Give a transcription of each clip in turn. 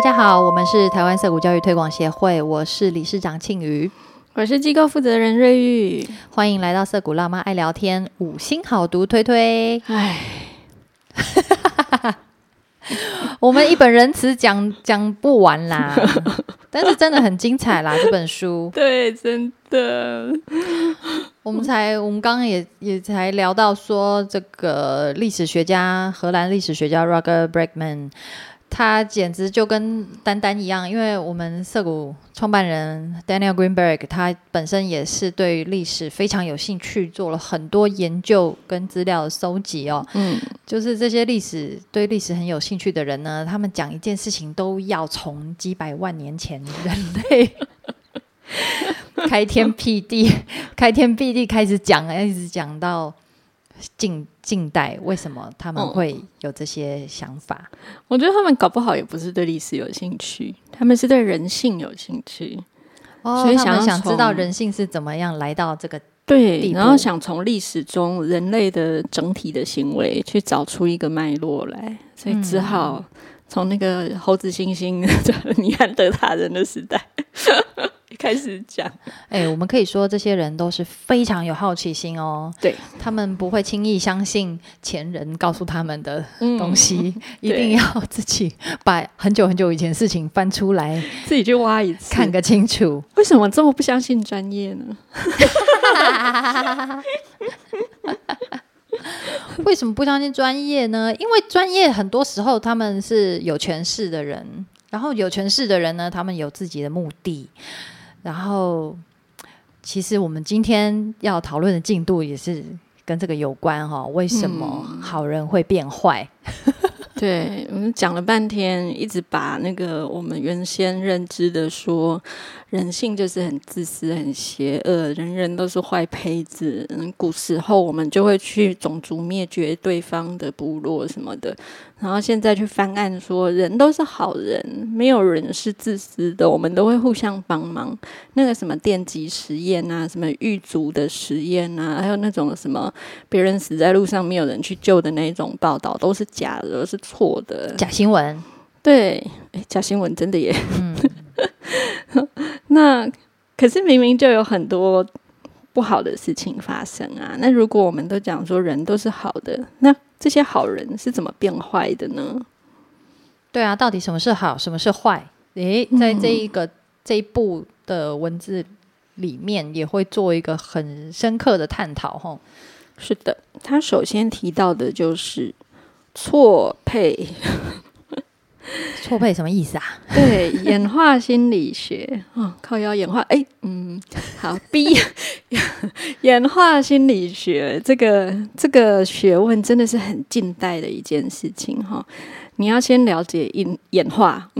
大家好，我们是台湾色谷教育推广协会，我是理事长庆瑜，我是机构负责人瑞玉，欢迎来到色谷辣妈爱聊天，五星好读推推。唉，我们一本仁慈讲讲不完啦，但是真的很精彩啦，这本书。对，真的，我们才，我们刚刚也也才聊到说，这个历史学家，荷兰历史学家 Roger Bregman，他简直就跟丹丹一样，因为我们涩谷创办人 Daniel Greenberg，他本身也是对历史非常有兴趣，做了很多研究跟资料的搜集哦。嗯，就是这些历史对历史很有兴趣的人呢，他们讲一件事情都要从几百万年前人类 开天辟地、开天辟地开始讲，一直讲到近近代，为什么他们嗯会有这些想法？我觉得他们搞不好也不是对历史有兴趣，他们是对人性有兴趣，哦所以想要想知道人性是怎么样来到这个对然后想从历史中人类的整体的行为去找出一个脉络来，所以只好从那个猴子猩猩、尼安德塔人的时代开始讲。哎、我们可以说这些人都是非常有好奇心哦，对他们不会轻易相信前人告诉他们的嗯东西，一定要自己把很久很久以前的事情翻出来自己去挖一次，看个清楚。为什么这么不相信专业呢？为什么不相信专业呢？因为专业很多时候他们是有权势的人，然后有权势的人呢，他们有自己的目的，然后其实我们今天要讨论的进度也是跟这个有关哈、为什么好人会变坏？对，我们讲了半天，一直把那个我们原先认知的说人性就是很自私、很邪恶，人人都是坏胚子。嗯，古时候我们就会去种族灭绝对方的部落什么的，然后现在去翻案说人都是好人，没有人是自私的，我们都会互相帮忙。那个什么电极实验啊，什么狱卒的实验啊，还有那种什么别人死在路上没有人去救的那种报道，都是假的，都是错的。假新闻，对，诶假新闻真的耶。嗯，那可是明明就有很多不好的事情发生啊。那如果我们都讲说人都是好的，那这些好人是怎么变坏的呢？对啊，到底什么是好，什么是坏？诶，在这一个、这一部的文字里面，也会做一个很深刻的探讨吼。是的，他首先提到的就是错配。错配什么意思啊？对，演化心理学。哦，靠腰演化，哎，嗯，好，B，演化心理学这个这个学问真的是很近代的一件事情哈、你要先了解演演化，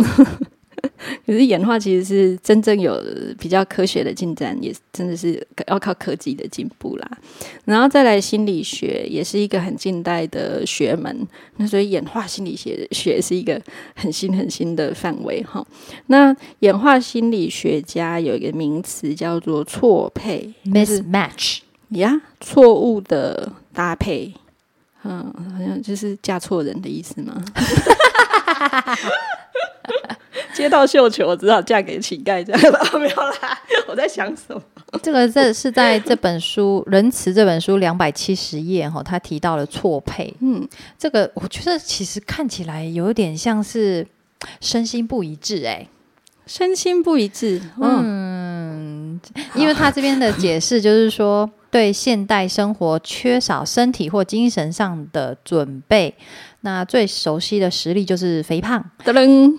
可是演化其实是真正有比较科学的进展，也真的是要靠科技的进步啦。然后再来心理学也是一个很近代的学门，那所以演化心理学学是一个很新很新的范围哈。那演化心理学家有一个名词叫做错配 mismatch，呀，错误的搭配。嗯，好像就是嫁错人的意思吗？接到绣球，我只好嫁给乞丐，这样 没有啦。我在想什么？这个这是在这本书《仁慈》这本书两百七十页哈，他提到了错配。嗯，这个我觉得其实看起来有点像是身心不一致哎、身心不一致。嗯，嗯，因为他这边的解释就是说，对现代生活缺少身体或精神上的准备，那最熟悉的实例就是肥胖。噔噔，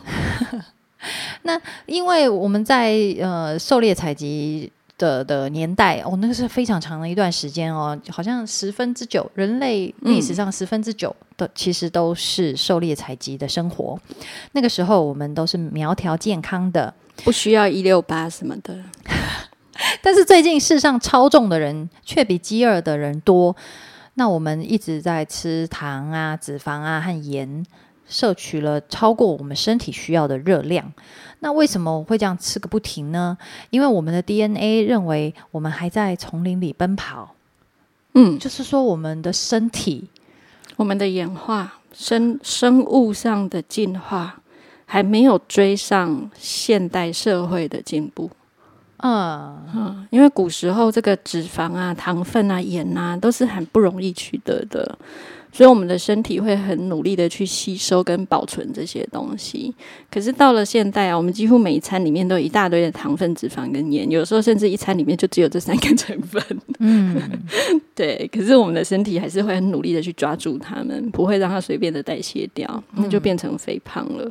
因为我们在呃狩猎采集的的年代，哦，那个是非常长的一段时间哦，好像十分之九，人类历史上十分之九的、其实都是狩猎采集的生活。那个时候我们都是苗条健康的，不需要一六八什么的。但是最近世上超重的人却比饥饿的人多。那我们一直在吃糖啊、脂肪啊和盐，摄取了超过我们身体需要的热量。那为什么我会这样吃个不停呢？因为我们的 DNA 认为我们还在丛林里奔跑，嗯，就是说我们的身体我们的演化、生生物上的进化，还没有追上现代社会的进步。嗯，嗯，因为古时候这个脂肪啊、糖分啊、盐啊都是很不容易取得的，所以我们的身体会很努力的去吸收跟保存这些东西。可是到了现代啊，我们几乎每一餐里面都有一大堆的糖分、脂肪跟盐，有时候甚至一餐里面就只有这三个成分。嗯，对，可是我们的身体还是会很努力的去抓住它们，不会让它随便的代谢掉，那就变成肥胖了。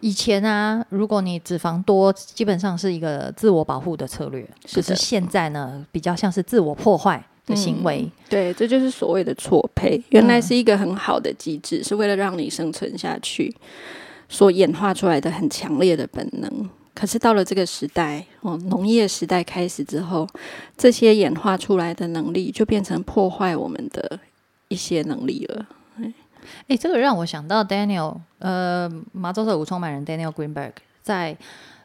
以前啊，如果你脂肪多，基本上是一个自我保护的策略。是是现在呢，比较像是自我破坏的行为。对，这就是所谓的错配，原来是一个很好的机制，是为了让你生存下去所演化出来的很强烈的本能。可是到了这个时代，哦，农业时代开始之后，这些演化出来的能力就变成破坏我们的一些能力了。诶，这个让我想到 Daniel，呃，麻州的五创办人 Daniel Greenberg 在《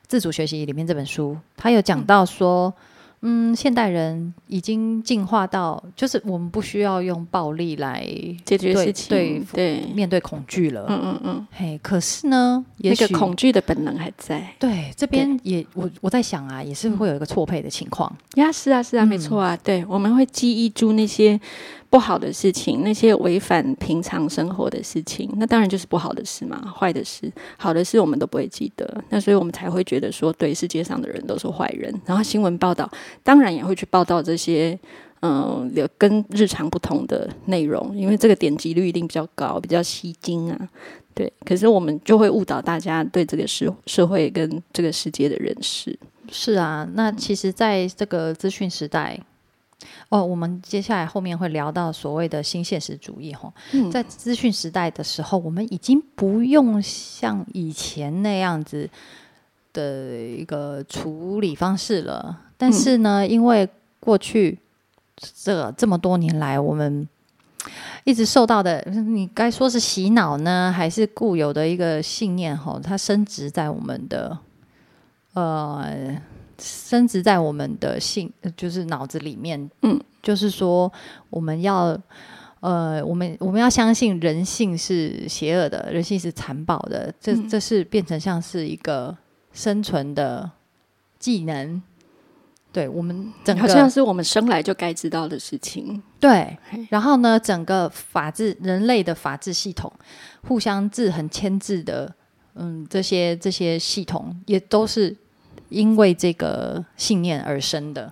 自主学习》里面这本书，他有讲到说，嗯，现代人已经进化到，就是我们不需要用暴力来解决事情，对对，面对恐惧了。嗯嗯嗯，嘿，可是呢，也许那个恐惧的本能还在。对这边也我我在想啊，也是会有一个错配的情况。呀，是啊，是啊，没错啊，对，我们会记忆住那些不好的事情，那些违反平常生活的事情，那当然就是不好的事嘛，坏的事，好的事我们都不会记得，那所以我们才会觉得说，对，世界上的人都是坏人，然后新闻报道当然也会去报道这些。嗯，有跟日常不同的内容，因为这个点击率一定比较高，比较吸睛啊。对，可是我们就会误导大家对这个社社会跟这个世界的认识。是啊，那其实在这个资讯时代，哦，我们接下来后面会聊到所谓的新现实主义哈。嗯在资讯时代的时候，我们已经不用像以前那样子的一个处理方式了。但是呢，因为过去这个这么多年来，我们一直受到的，你该说是洗脑呢，还是固有的一个信念？哈，它升值在我们的呃，升值在我们的性，就是脑子里面。嗯，就是说我们要。呃，我们我们要相信人性是邪恶的，人性是残暴的，这嗯这是变成像是一个生存的技能。对我们整个好像是我们生来就该知道的事情。对，然后呢，整个法治人类的法治系统，互相制衡牵制的，嗯，这些这些系统也都是因为这个信念而生的。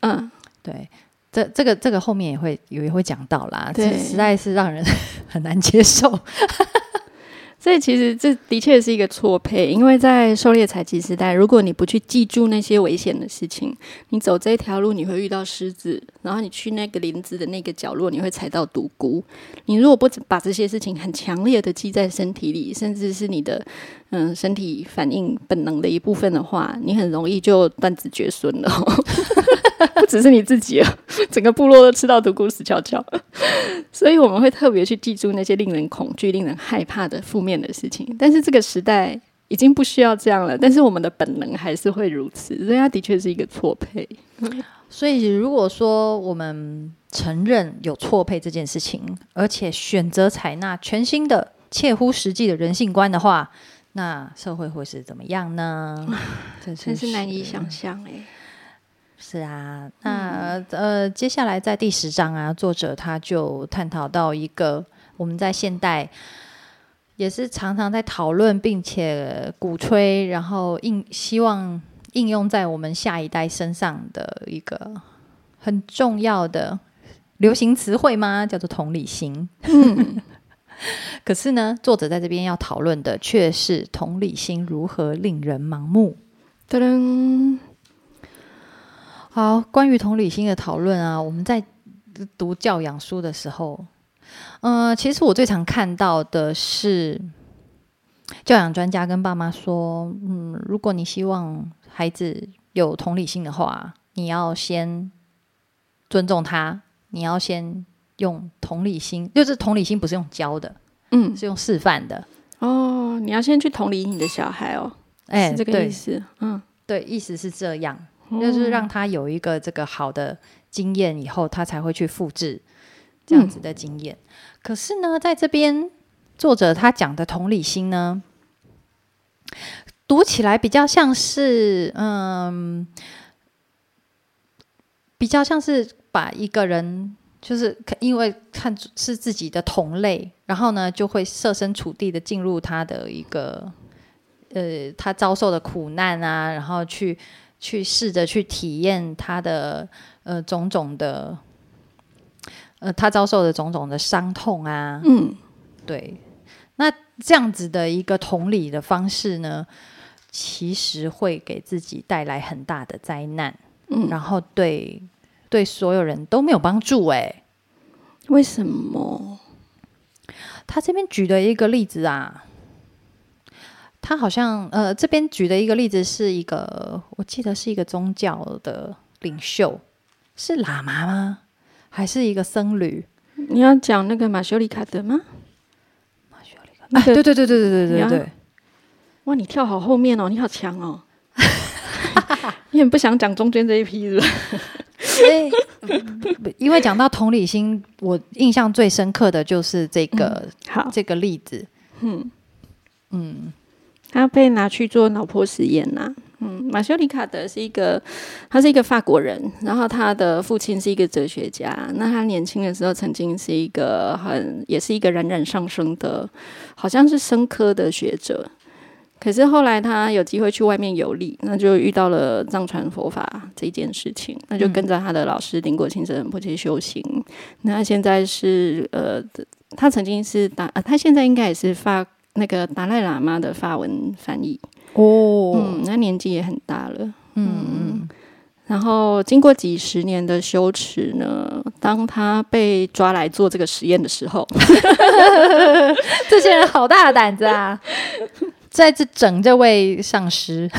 嗯，对，这这个这个后面也会也会讲到啦，这实在是让人 很难接受。所以其实这的确是一个错配，因为在狩猎采集时代，如果你不去记住那些危险的事情，你走这条路你会遇到狮子，然后你去那个林子的那个角落你会踩到毒菇。你如果不把这些事情很强烈的记在身体里，甚至是你的嗯身体反应本能的一部分的话，你很容易就断子绝孙了。不只是你自己啊，整个部落都吃到独孤死翘翘。所以我们会特别去记住那些令人恐惧、令人害怕的负面的事情。但是这个时代已经不需要这样了，但是我们的本能还是会如此，所以它的确是一个错配。所以，如果说我们承认有错配这件事情，而且选择采纳全新的、切乎实际的人性观的话，那社会会是怎么样呢？真是难以想象哎、是啊，那、呃，接下来在第十章啊，作者他就探讨到一个我们在现代也是常常在讨论，并且鼓吹，然后应希望应用在我们下一代身上的一个很重要的流行词汇吗？叫做同理心。嗯 可是呢，作者在这边要讨论的却是同理心如何令人盲目。噔噔，好，关于同理心的讨论啊，我们在读教养书的时候，呃，其实我最常看到的是教养专家跟爸妈说，嗯，如果你希望孩子有同理心的话，你要先尊重他，你要先用同理心，就是同理心不是用教的，嗯，是用示范的。哦，你要先去同理你的小孩哦，哎，是这个意思。嗯，对，意思是这样。就是让他有一个这个好的经验，以后他才会去复制这样子的经验。可是呢，在这边作者他讲的同理心呢，读起来比较像是，嗯，比较像是把一个人，就是因为看是自己的同类，然后呢，就会设身处地的进入他的一个，呃，他遭受的苦难啊，然后去去试着去体验他的呃种种的，呃，他遭受的种种的伤痛啊，嗯，对，那这样子的一个同理的方式呢？其实会给自己带来很大的灾难，嗯，然后对对所有人都没有帮助。哎，为什么？他这边举的一个例子啊，他好像呃，这边举的一个例子是一个，我记得是一个宗教的领袖，是喇嘛吗？还是一个僧侣？你要讲那个马修里卡德吗？马修里卡德，对对对对对对对对。哇，你跳好后面哦，你好强哦！你很不想讲中间这一批是吧？因为讲到同理心，我印象最深刻的就是这个好这个例子。嗯嗯，他被拿去做脑波实验呐。嗯，马修里卡德是一个，他是一个法国人，然后他的父亲是一个哲学家。那他年轻的时候曾经是一个很，也是一个冉冉上升的，好像是生科的学者。可是后来他有机会去外面游历，那就遇到了藏传佛法这件事情，那就跟着他的老师林果清神婆去修行。那现在是呃，他曾经是达，他现在应该也是发那个达赖喇嘛的法文翻译哦。嗯，那年纪也很大了。嗯嗯。然后经过几十年的修持呢，当他被抓来做这个实验的时候，这些人好大的胆子啊！在这整这位上师，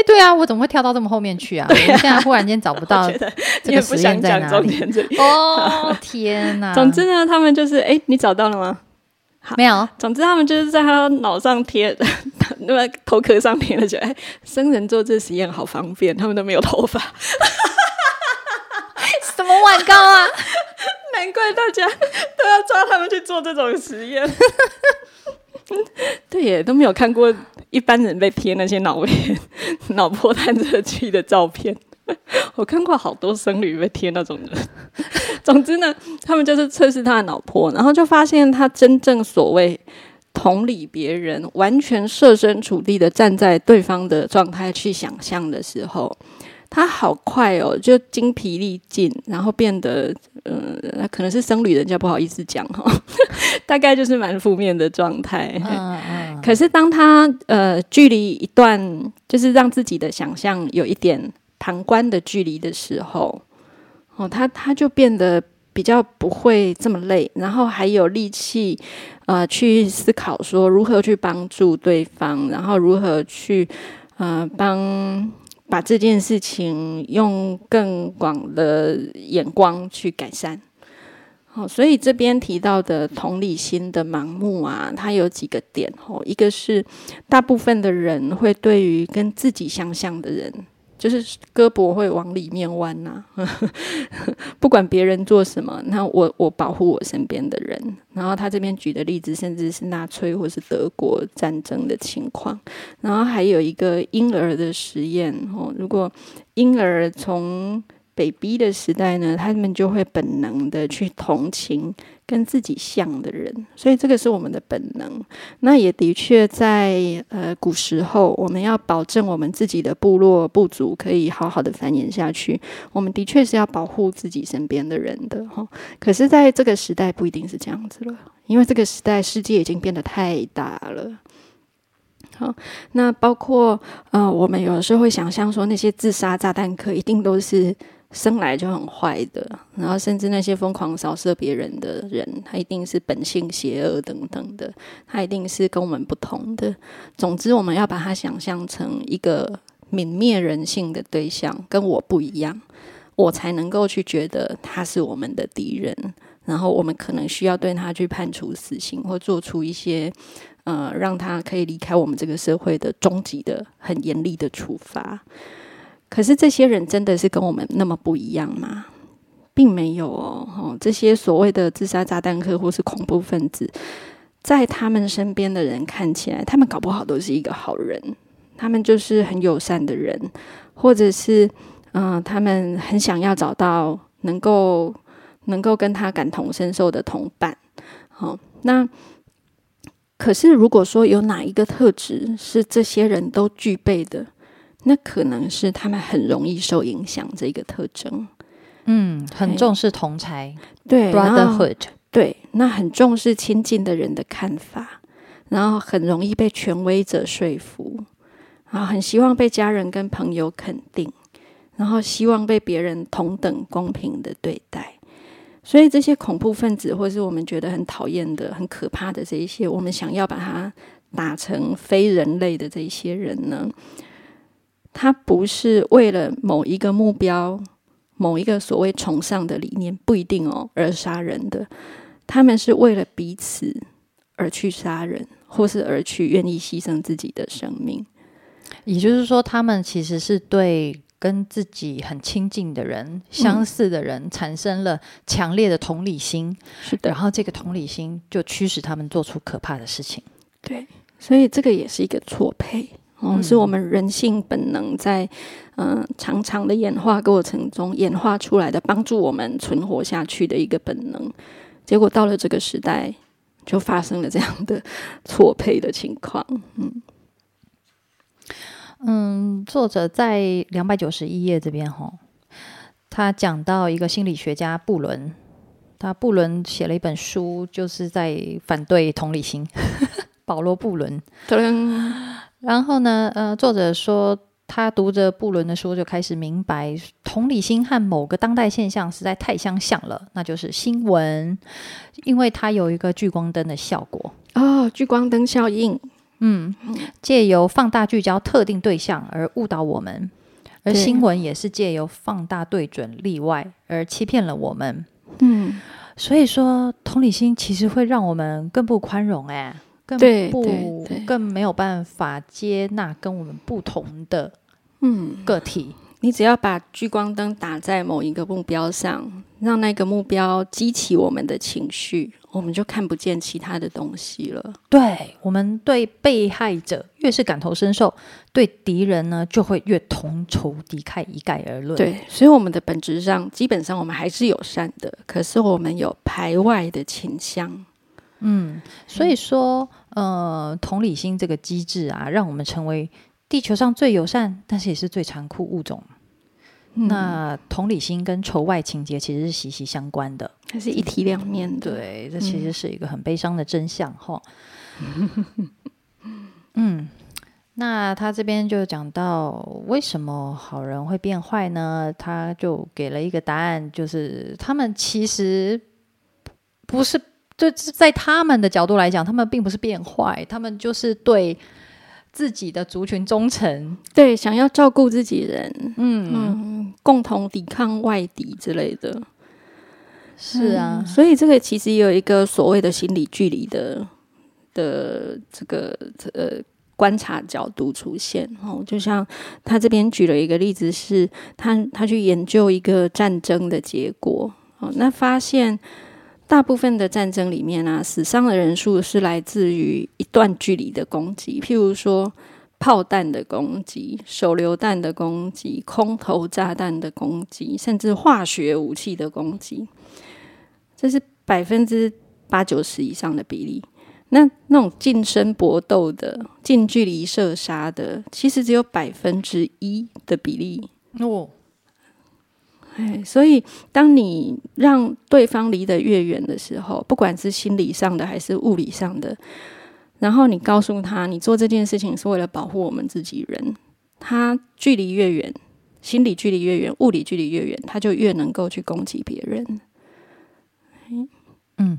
哎，对啊，我怎么会跳到这么后面去啊？我现在忽然间找不到 这个实验在哪里。哦，天哪！总之呢，他们就是，哎，你找到了吗？没有。总之，他们就是在他脑上贴，那么头壳上贴了就，哎，生人做这实验好方便，他们都没有头发。什么晚高啊？难怪大家都要抓他们去做这种实验。对耶，都没有看过一般人被贴那些脑片、脑波探测器的照片。我看过好多僧侣被贴那种的。总之呢，他们就是测试他的脑波，然后就发现他真正所谓同理别人、完全设身处地的站在对方的状态去想象的时候。他好快哦，就精疲力尽，然后变得，呃，可能是僧侣，人家不好意思讲哈，大概就是蛮负面的状态。嗯嗯。可是当他呃距离一段，就是让自己的想象有一点旁观的距离的时候，哦，他他就变得比较不会这么累，然后还有力气，呃，去思考说如何去帮助对方，然后如何去呃帮。把这件事情用更广的眼光去改善，好，所以这边提到的同理心的盲目啊，它有几个点哦，一个是大部分的人会对于跟自己相像的人。就是胳膊会往里面弯呐，不管别人做什么，那我我保护我身边的人。然后他这边举的例子，甚至是纳粹或是德国战争的情况。然后还有一个婴儿的实验哦，如果婴儿从被逼的时代呢，他们就会本能的去同情跟自己像的人，所以这个是我们的本能。那也的确在呃古时候，我们要保证我们自己的部落部族可以好好的繁衍下去，我们的确是要保护自己身边的人的哈。可是，在这个时代不一定是这样子了，因为这个时代世界已经变得太大了。好，那包括呃，我们有时候会想象说，那些自杀炸弹客一定都是。生来就很坏的，然后甚至那些疯狂扫射别人的人，他一定是本性邪恶等等的，他一定是跟我们不同的。总之，我们要把他想象成一个泯灭人性的对象，跟我不一样，我才能够去觉得他是我们的敌人，然后我们可能需要对他去判处死刑，或做出一些呃让他可以离开我们这个社会的终极的很严厉的处罚。可是这些人真的是跟我们那么不一样吗？并没有哦，哦这些所谓的自杀炸弹客或是恐怖分子，在他们身边的人看起来，他们搞不好都是一个好人，他们就是很友善的人，或者是嗯、他们很想要找到能够能够跟他感同身受的同伴。好、那可是如果说有哪一个特质是这些人都具备的，那可能是他们很容易受影响这个特征。嗯，很重视同才对 brotherhood，对，那很重视亲近的人的看法，然后很容易被权威者说服，然后很希望被家人跟朋友肯定，然后希望被别人同等公平的对待。所以这些恐怖分子，或是我们觉得很讨厌的、很可怕的这一些，我们想要把它打成非人类的这一些人呢，他不是为了某一个目标、某一个所谓崇尚的理念，不一定哦而杀人的。他们是为了彼此而去杀人，或是而去愿意牺牲自己的生命。也就是说，他们其实是对跟自己很亲近的人、相似的人产生了强烈的同理心，是的然，后这个同理心就驱使他们做出可怕的事情。对，所以这个也是一个错配。哦，嗯是我们人性本能在嗯、呃长长的演化过程中演化出来的，帮助我们存活下去的一个本能。结果到了这个时代，就发生了这样的错配的情况。嗯嗯，作者在两百九十一页这边哈，他讲到一个心理学家布伦，他布伦写了一本书，就是在反对同理心。保罗·布伦，噔，然后呢，呃，作者说他读着布伦的书，就开始明白同理心和某个当代现象实在太相像了，那就是新闻，因为它有一个聚光灯的效果。哦，聚光灯效应，嗯，借由放大聚焦特定对象而误导我们，而新闻也是借由放大对准例外而欺骗了我们。嗯，所以说，同理心其实会让我们更不宽容、哎，更对不更没有办法接纳跟我们不同的嗯，个体。你只要把聚光灯打在某一个目标上，让那个目标激起我们的情绪，我们就看不见其他的东西了。对我们对被害者越是感同身受，对敌人呢就会越同仇敌忾，一概而论。对，所以我们的本质上，基本上我们还是友善的，可是我们有排外的倾向。嗯，所以说，呃，同理心这个机制啊，让我们成为地球上最友善，但是也是最残酷物种。嗯那同理心跟仇外情节其实是息息相关的。它是一体两面的。对，这其实是一个很悲伤的真相哈。嗯，那他这边就讲到为什么好人会变坏呢？他就给了一个答案，就是他们其实不是，就是在他们的角度来讲，他们并不是变坏，他们就是对自己的族群忠诚。对，想要照顾自己人，嗯，嗯，共同抵抗外敌之类的。是啊。嗯，所以这个其实也有一个所谓的心理距离的的这个呃观察角度出现。哦，就像他这边举了一个例子是，他他去研究一个战争的结果。哦，那发现大部分的战争里面啊，死伤的人数是来自于一段距离的攻击，譬如说。炮弹的攻击、手榴弹的攻击、空投炸弹的攻击，甚至化学武器的攻击，这是百分之八九十以上的比例。那那种近身搏斗的、近距离射杀的，其实只有百分之一的比例。哦，哎，所以当你让对方离得越远的时候，不管是心理上的还是物理上的，然后你告诉他，你做这件事情是为了保护我们自己人，他距离越远，心理距离越远，物理距离越远，他就越能够去攻击别人。嗯，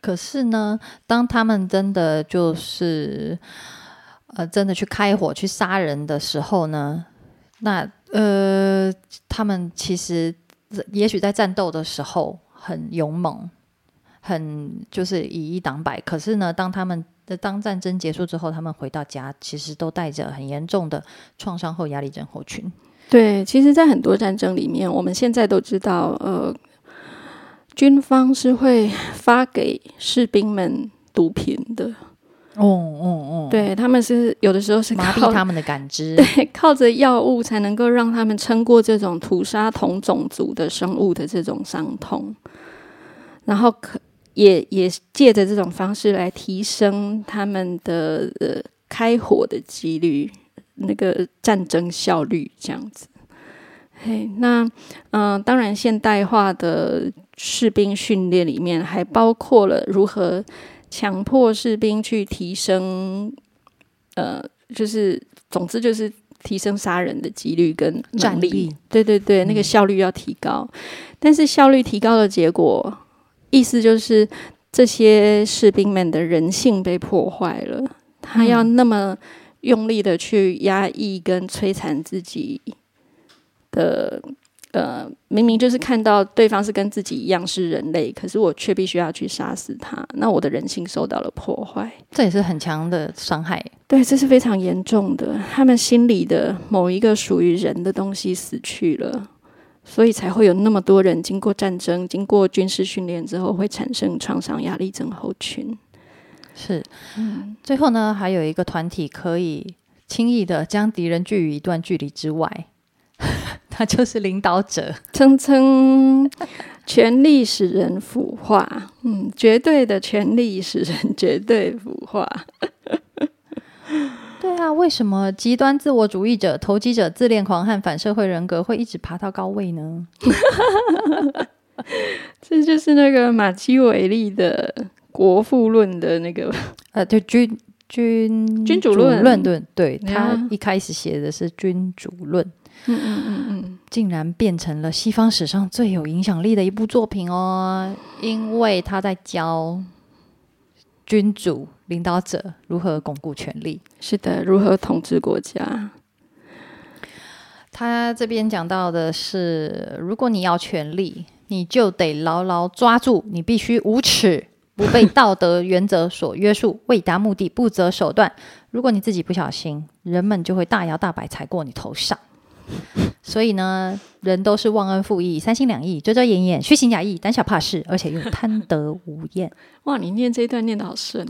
可是呢，当他们真的就是呃，真的去开火去杀人的时候呢，那呃，他们其实也许在战斗的时候很勇猛，很就是以一挡百。可是呢，当他们的当战争结束之后，他们回到家，其实都带着很严重的创伤后压力症候群。对，其实，在很多战争里面，我们现在都知道，呃，军方是会发给士兵们毒品的。哦哦哦，对他们是有的时候是麻痹他们的感知。对靠着药物才能够让他们撑过这种屠杀同种族的生物的这种伤痛，然后可也也借着这种方式来提升他们的呃开火的几率，那个战争效率这样子。嘿，那嗯、当然现代化的士兵训练里面还包括了如何强迫士兵去提升，呃，就是总之就是提升杀人的几率跟力。战力对对对，那个效率要提高，但是效率提高的结果，意思就是这些士兵们的人性被破坏了，他要那么用力的去压抑跟摧残自己的。呃，明明就是看到对方是跟自己一样是人类，可是我却必须要去杀死他，那我的人性受到了破坏。这也是很强的伤害。对，这是非常严重的。他们心里的某一个属于人的东西死去了，所以才会有那么多人经过战争、经过军事训练之后，会产生创伤压力症候群。是，嗯最后呢，还有一个团体可以轻易的将敌人拒于一段距离之外，他 就是领导者。称称权力使人腐化，嗯，绝对的权力使人 绝对腐化。对啊，为什么极端自我主义者、投机者、自恋狂和反社会人格会一直爬到高位呢？这就是那个马基维利的《国富论》的那个呃，对君君君主论论对他一开始写的是君主论，嗯嗯嗯嗯，竟然变成了西方史上最有影响力的一部作品哦，因为他在教君主领导者如何巩固权力。是的，如何统治国家？他这边讲到的是，如果你要权力，你就得牢牢抓住，你必须无耻，不被道德原则所约束，为达目的不择手段。如果你自己不小心，人们就会大摇大摆踩过你头上。所以呢，人都是忘恩负义、三心两意、遮遮掩掩、虚情假意、胆小怕事，而且又贪得无厌。哇，你念这一段念得好顺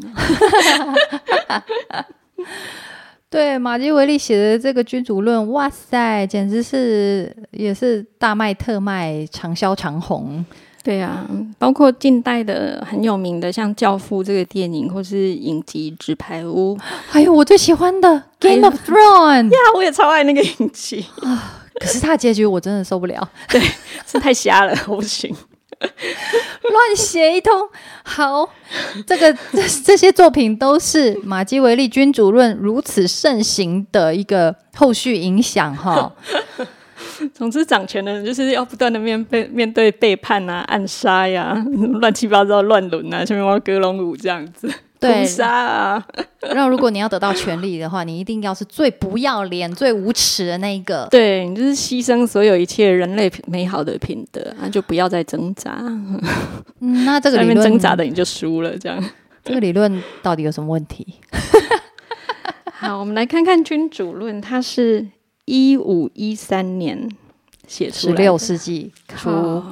啊！对马基维利写的这个君主论，哇塞，简直是也是大卖特卖，长销长红。对呀、嗯包括近代的很有名的，像《教父》这个电影，或是影集《纸牌屋》还有我最喜欢的《Game of Thrones》，呀，我也超爱那个影集啊，可是它的结局我真的受不了，对是太瞎了，我不行。乱写一通。好，这个这这些作品都是马基维利君主论如此盛行的一个后续影响哈。总之，掌权的人就是要不断的面被面对背叛啊、暗杀呀、乱七八糟乱伦啊，下面玩格隆舞这样子，对屠杀啊，那如果你要得到权力的话，你一定要是最不要脸、最无耻的那一个。对你就是牺牲所有一切人类美好的品德，那就不要再挣扎，嗯，那这个下面理论挣扎的你就输了，这样。这个理论到底有什么问题？好，我们来看看《君主论》，它是一五一三年写出来十六世纪初，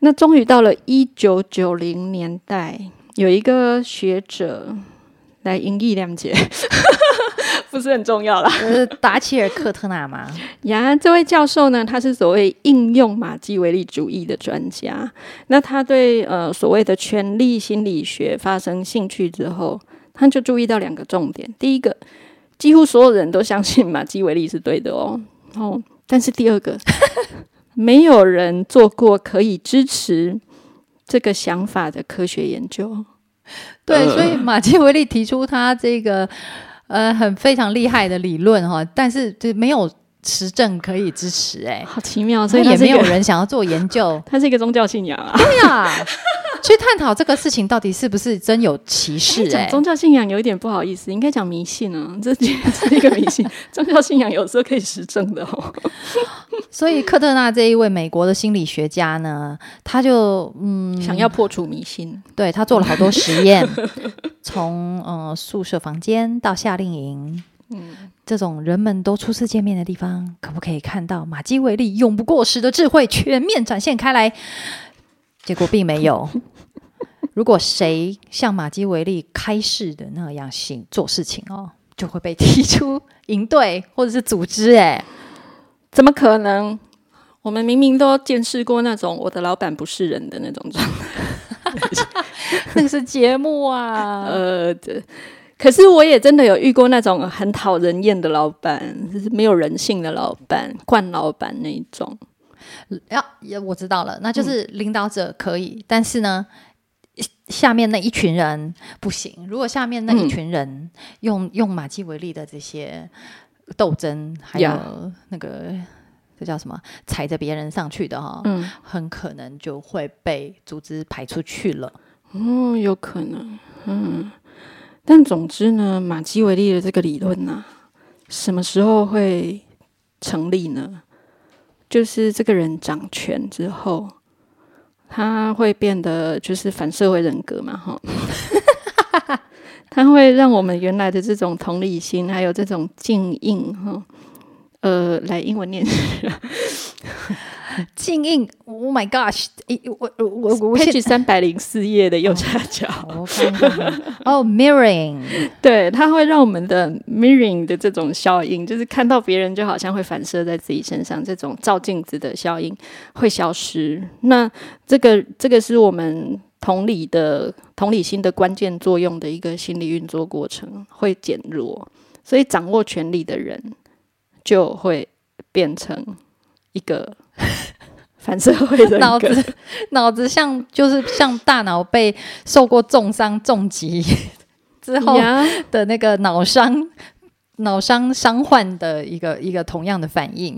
那终于到了一九九零年代，有一个学者来引义谅解，不是很重要啦。呃，达切尔克特纳嘛，呀，这位教授呢，他是所谓应用马基维利主义的专家。那他对呃所谓的权力心理学发生兴趣之后，他就注意到两个重点：第一个，几乎所有人都相信马基维利是对的哦，哦，但是第二个，没有人做过可以支持这个想法的科学研究。对，所以马基维利提出他这个呃很非常厉害的理论哈，但是这没有实证可以支持，哎，好奇妙，所所以也没有人想要做研究 他是一个宗教信仰啊。对呀，去探讨这个事情到底是不是真有歧视，哎，讲宗教信仰有一点不好意思，应该讲迷信啊，这这是一个迷信。宗教信仰有时候可以实证的哦。所以科特纳这一位美国的心理学家呢，他就嗯想要破除迷信，对他做了好多实验，从呃宿舍房间到夏令营，嗯，这种人们都初次见面的地方，可不可以看到马基维利永不过时的智慧全面展现开来？结果并没有。如果谁像马基维利开示的那样行做事情哦，就会被踢出营队或者是组织。哎，怎么可能？我们明明都见识过那种我的老板不是人的那种状态，那个是节目啊。呃，对。可是我也真的有遇过那种很讨人厌的老板，就是没有人性的老板，惯老板那一种。要也我知道了，那就是领导者可以，但是呢，下面那一群人不行。如果下面那一群人用用马基维利的这些斗争，还有那个这叫什么踩着别人上去的哈，嗯，很可能就会被组织排出去了。哦，有可能，嗯。但总之呢，马基维利的这个理论呢，什么时候会成立呢？就是这个人掌权之后，他会变得就是反社会人格嘛，哈，他会让我们原来的这种同理心，还有这种静应，哈，呃，来英文念。静音，Oh my gosh！我我我我，page 三百零四页的右下角。哦，mirroring，对，它会让我们的 mirroring 的这种效应，就是看到别人就好像会反射在自己身上，这种照镜子的效应会消失。那这个这个是我们同理的同理心的关键作用的一个心理运作过程会减弱，所以掌握权力的人就会变成一个。反社会人格，脑子脑子像就是像大脑被受过重伤重击 之后的那个脑伤脑伤伤患的一个一个同样的反应，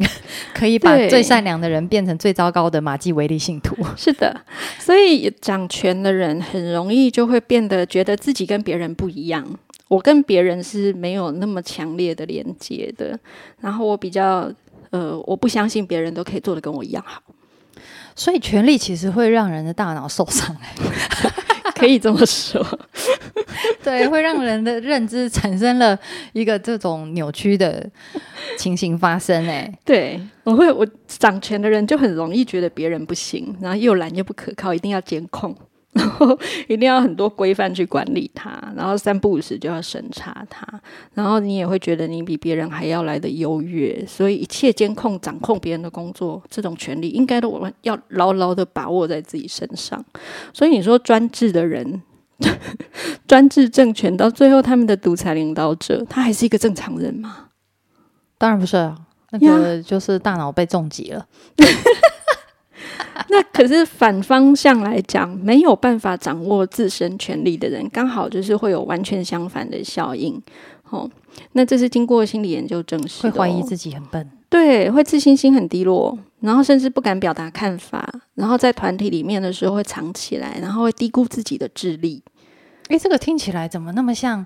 可以把最善良的人变成最糟糕的马基维利信徒。是的，所以掌权的人很容易就会变得觉得自己跟别人不一样，我跟别人是没有那么强烈的连接的，然后我比较。呃，我不相信别人都可以做的跟我一样好，所以权力其实会让人的大脑受伤，可以这么说，对，会让人的认知产生了一个这种扭曲的情形发生。哎，对，我会，我掌权的人就很容易觉得别人不行，然后又懒又不可靠，一定要监控。然后一定要很多规范去管理它，然后三不五时就要审查它，然后你也会觉得你比别人还要来的优越，所以一切监控、掌控别人的工作，这种权利应该都我们要牢牢的把握在自己身上。所以你说专制的人，专制政权到最后他们的独裁领导者，他还是一个正常人吗？当然不是啊，那个就是大脑被重击了。那可是反方向来讲，没有办法掌握自身权利的人，刚好就是会有完全相反的效应。哦，那这是经过心理研究证实，会怀疑自己很笨，对，会自信心很低落，然后甚至不敢表达看法，然后在团体里面的时候会藏起来，然后会低估自己的智力。诶，这个听起来怎么那么像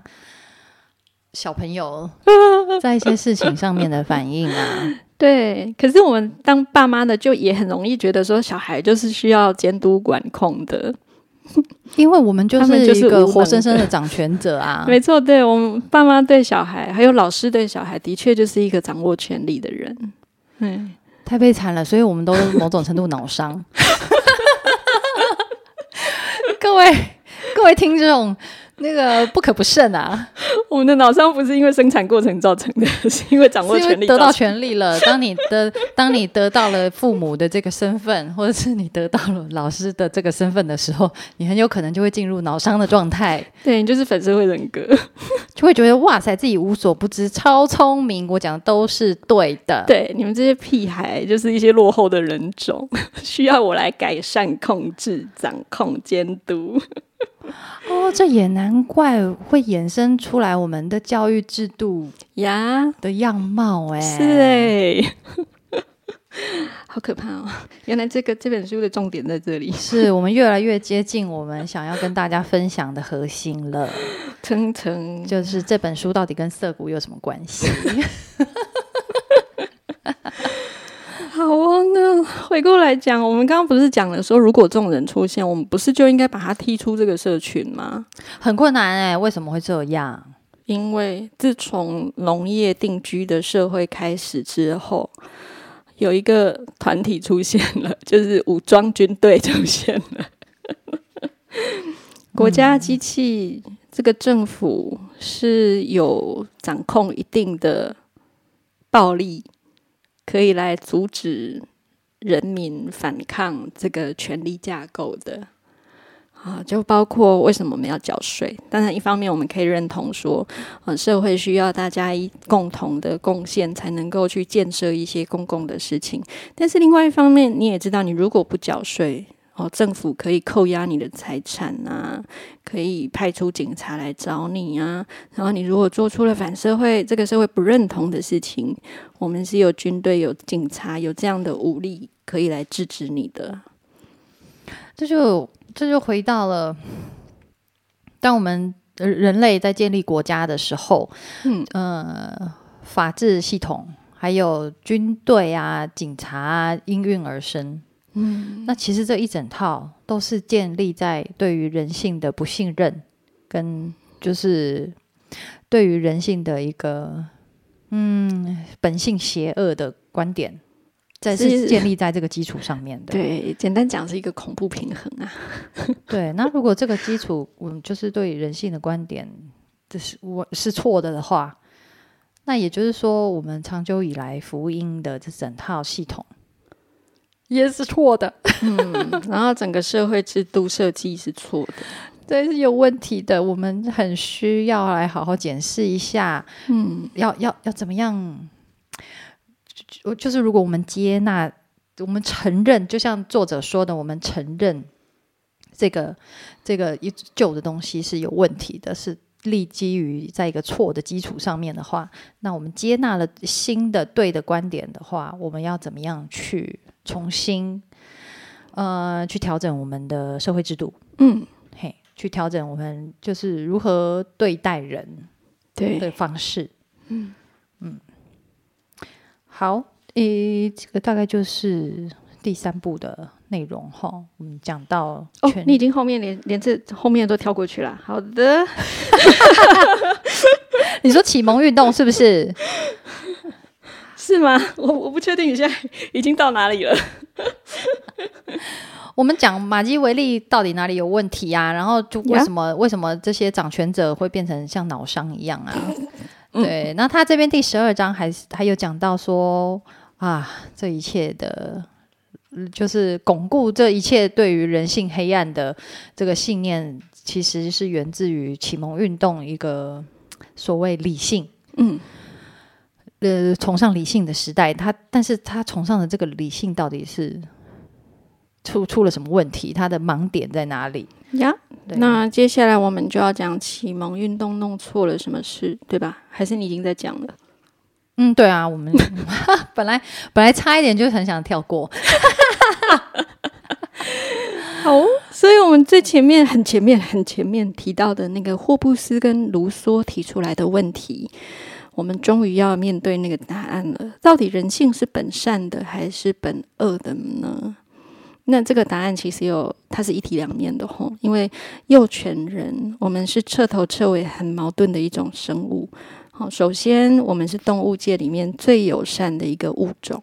小朋友 在一些事情上面的反应啊？对，可是我们当爸妈的就也很容易觉得说，小孩就是需要监督管控的，因为我们就是一个活生生的掌权者啊。没错，对我们爸妈对小孩，还有老师对小孩，的确就是一个掌握权力的人。嗯，太悲惨了，所以我们都某种程度脑伤。各位，各位听众。那个不可不慎啊！我们的脑伤不是因为生产过程造成的，是因为掌握权力得到权力了。当你的当你得到了父母的这个身份，或者是你得到了老师的这个身份的时候，你很有可能就会进入脑伤的状态。对你就是粉社会人格，就会觉得哇塞，自己无所不知，超聪明。我讲的都是对的。对你们这些屁孩，就是一些落后的人种，需要我来改善、控制、掌控、监督。哦，这也难怪会衍生出来我们的教育制度呀的样貌，哎，是哎，好可怕哦！原来这个这本书的重点在这里，是我们越来越接近我们想要跟大家分享的核心了。层层就是这本书到底跟涩谷有什么关系？好哦，那回过来讲，我们刚刚不是讲了说，如果这种人出现，我们不是就应该把他踢出这个社群吗？很困难哎，为什么会这样？因为自从农业定居的社会开始之后，有一个团体出现了，就是武装军队出现了。国家机器这个政府是有掌控一定的暴力，可以来阻止人民反抗这个权力架构的。啊，就包括为什么我们要缴税？当然，一方面我们可以认同说，呃，社会需要大家一共同的贡献，才能够去建设一些公共的事情。但是另外一方面，你也知道，你如果不缴税，哦，政府可以扣押你的财产啊，可以派出警察来找你啊。然后你如果做出了反社会、这个社会不认同的事情，我们是有军队、有警察、有这样的武力可以来制止你的。这就这就回到了，当我们人类在建立国家的时候，嗯呃，法治系统还有军队啊、警察啊应运而生。嗯，那其实这一整套都是建立在对于人性的不信任，跟就是对于人性的一个嗯本性邪恶的观点，在是建立在这个基础上面的。对，简单讲是一个恐怖平衡啊。对，那如果这个基础我们就是对人性的观点这是我是错的的话，那也就是说，我们长久以来福音的这整套系统。也是错的，嗯，然后整个社会制度设计是错的，这，是有问题的。我们很需要来好好检视一下，嗯，要要要怎么样？就就是如果我们接纳，我们承认，就像作者说的，我们承认这个这个一旧的东西是有问题的，是立基于在一个错的基础上面的话，那我们接纳了新的对的观点的话，我们要怎么样去？重新，呃，去调整我们的社会制度，嗯，嘿，去调整我们就是如何对待人对的方式，嗯嗯，好，诶，这个大概就是第三步的内容哈。我们讲到哦，你已经后面连连这后面都跳过去了。好的，你说启蒙运动是不是？是吗？我我不确定你现在已经到哪里了。我们讲马基维利到底哪里有问题啊？然后就为什么为什么这些掌权者会变成像脑伤一样啊？对，那他这边第十二章还还有讲到说啊，这一切的，就是巩固这一切对于人性黑暗的这个信念，其实是源自于启蒙运动一个所谓理性，嗯。呃，崇尚理性的时代，他但是他崇尚的这个理性到底是出出了什么问题？他的盲点在哪里呀？那接下来我们就要讲启蒙运动弄错了什么事，对吧？还是你已经在讲了？嗯，对啊，我们 本来本来差一点就很想跳过，好，所以我们最前面很前面很前面提到的那个霍布斯跟卢梭提出来的问题。我们终于要面对那个答案了。到底人性是本善的还是本恶的呢？那这个答案其实有，它是一体两面的吼。因为幼犬人，我们是彻头彻尾很矛盾的一种生物。好，首先我们是动物界里面最友善的一个物种。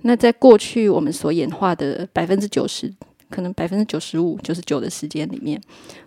那在过去我们所演化的百分之九十。可能百分之九十五、九十九的时间里面，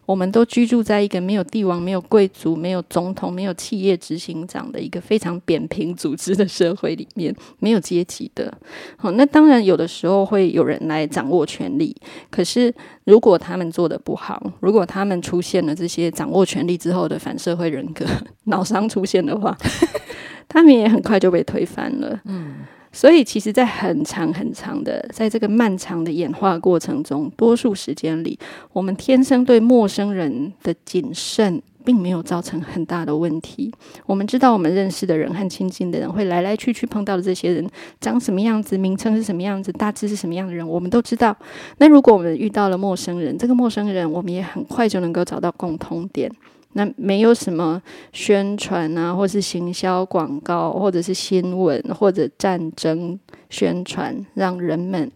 我们都居住在一个没有帝王、没有贵族、没有总统、没有企业执行长的一个非常扁平组织的社会里面，没有阶级的。好，那当然有的时候会有人来掌握权力，可是如果他们做的不好，如果他们出现了这些掌握权力之后的反社会人格、脑伤出现的话，他们也很快就被推翻了。嗯。所以，其实，在很长很长的，在这个漫长的演化过程中，多数时间里，我们天生对陌生人的谨慎，并没有造成很大的问题。我们知道，我们认识的人和亲近的人，会来来去去碰到的这些人，长什么样子，名称是什么样子，大致是什么样的人，我们都知道。那如果我们遇到了陌生人，这个陌生人，我们也很快就能够找到共通点。那没有什么宣传啊，或是行销广告，或者是新闻，或者战争宣传，让人们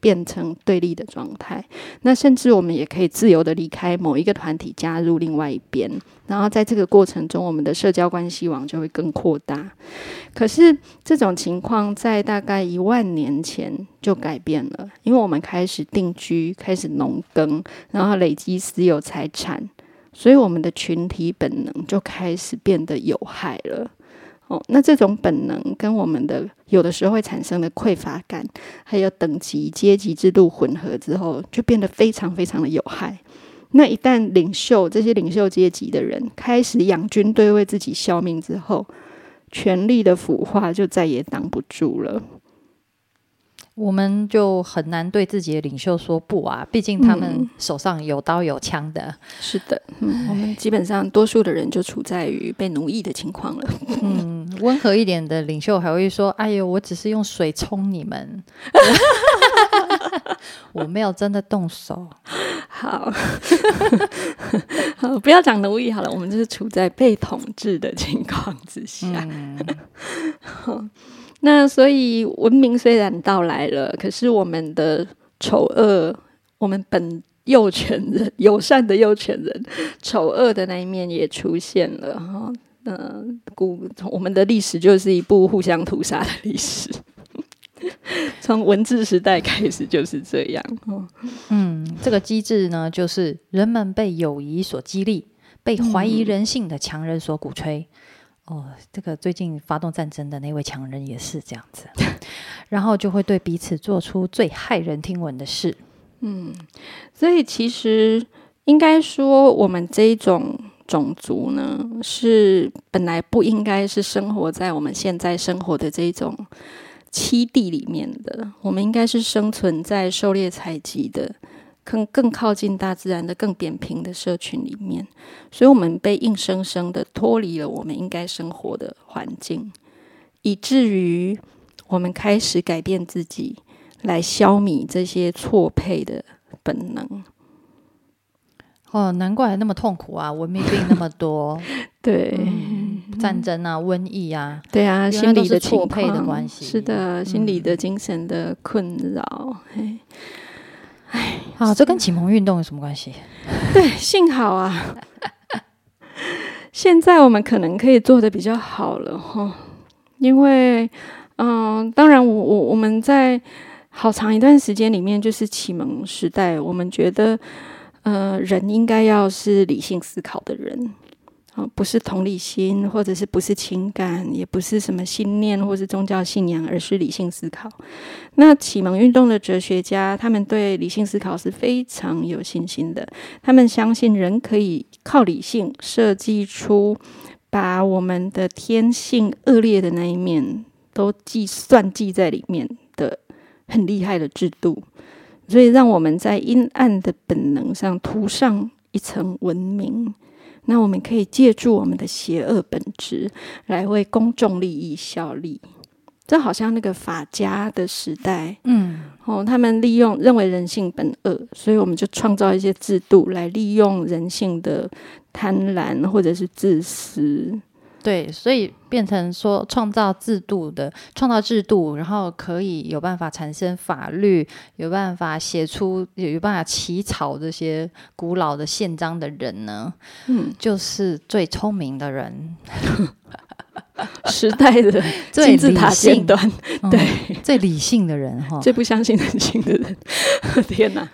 变成对立的状态。那甚至我们也可以自由的离开某一个团体，加入另外一边。然后在这个过程中，我们的社交关系网就会更扩大。可是这种情况在大概一万年前就改变了，因为我们开始定居，开始农耕，然后累积私有财产，所以我们的群体本能就开始变得有害了。哦，那这种本能跟我们的有的时候会产生的匮乏感，还有等级阶级制度混合之后，就变得非常非常的有害。那一旦领袖这些领袖阶级的人开始养军队为自己效命之后，权力的腐化就再也挡不住了。我们就很难对自己的领袖说不啊，毕竟他们手上有刀有枪的。是的，嗯，我们基本上多数的人就处在于被奴役的情况了。嗯，温和一点的领袖还会说：“哎呦，我只是用水冲你们，我没有真的动手。”好，好，不要讲奴役好了，我们就是处在被统治的情况之下。那所以文明虽然到来了，可是我们的丑恶，我们本幼犬人友善的幼犬人，丑恶的那一面也出现了哈。嗯，古我们的历史就是一部互相屠杀的历史，从文字时代开始就是这样。嗯，这个机制呢，就是人们被友谊所激励，被怀疑人性的强人所鼓吹。哦，这个最近发动战争的那位强人也是这样子，然后就会对彼此做出最骇人听闻的事。嗯，所以其实应该说，我们这一种种族呢，是本来不应该是生活在我们现在生活的这种栖地里面的，我们应该是生存在狩猎采集的。更更靠近大自然的更扁平的社群里面，所以我们被硬生生的脱离了我们应该生活的环境，以至于我们开始改变自己，来消弭这些错配的本能。哦，难怪那么痛苦啊！文明病那么多，对，战争啊，瘟疫啊，对啊，心理的错配的关系，是的，心理的精神的困扰，哎，啊，这跟启蒙运动有什么关系？对，幸好啊，现在我们可能可以做的比较好了哈，因为，嗯，当然，我我我们在好长一段时间里面，就是启蒙时代，我们觉得，呃，人应该要是理性思考的人。不是同理心，或者是不是情感，也不是什么信念或是宗教信仰，而是理性思考。那启蒙运动的哲学家，他们对理性思考是非常有信心的。他们相信人可以靠理性设计出把我们的天性恶劣的那一面都计算计在里面的很厉害的制度，所以让我们在阴暗的本能上涂上一层文明。那我们可以借助我们的邪恶本质来为公众利益效力，这好像那个法家的时代，嗯，哦，他们利用认为人性本恶，所以我们就创造一些制度来利用人性的贪婪或者是自私。对，所以变成说创造制度的创造制度，然后可以有办法产生法律，有办法写出有有办法起草这些古老的宪章的人呢，嗯，就是最聪明的人。时代的金字塔尖端，对最理性的人哈，最不相信人性的人。天哪！